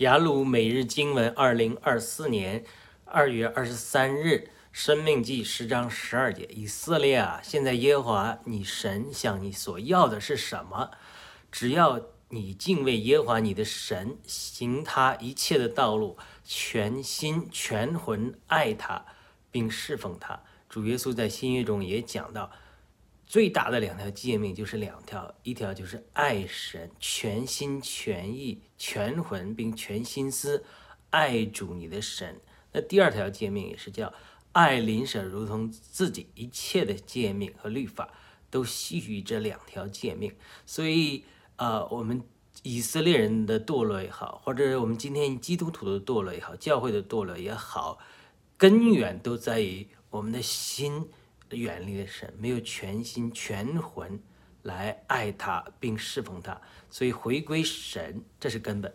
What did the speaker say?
雅鲁每日经文，二零二四年二月二十三日，《生命记》十章十二节：以色列啊，现在耶和华你神向你所要的是什么？只要你敬畏耶和华你的神，行他一切的道路，全心全魂爱他，并侍奉他。主耶稣在新约中也讲到。最大的两条诫命就是两条，一条就是爱神，全心全意、全魂并全心思爱主你的神。那第二条诫命也是叫爱邻舍如同自己，一切的诫命和律法都系于这两条诫命。所以，呃，我们以色列人的堕落也好，或者我们今天基督徒的堕落也好，教会的堕落也好，根源都在于我们的心。远离了神，没有全心全魂来爱他并侍奉他，所以回归神，这是根本。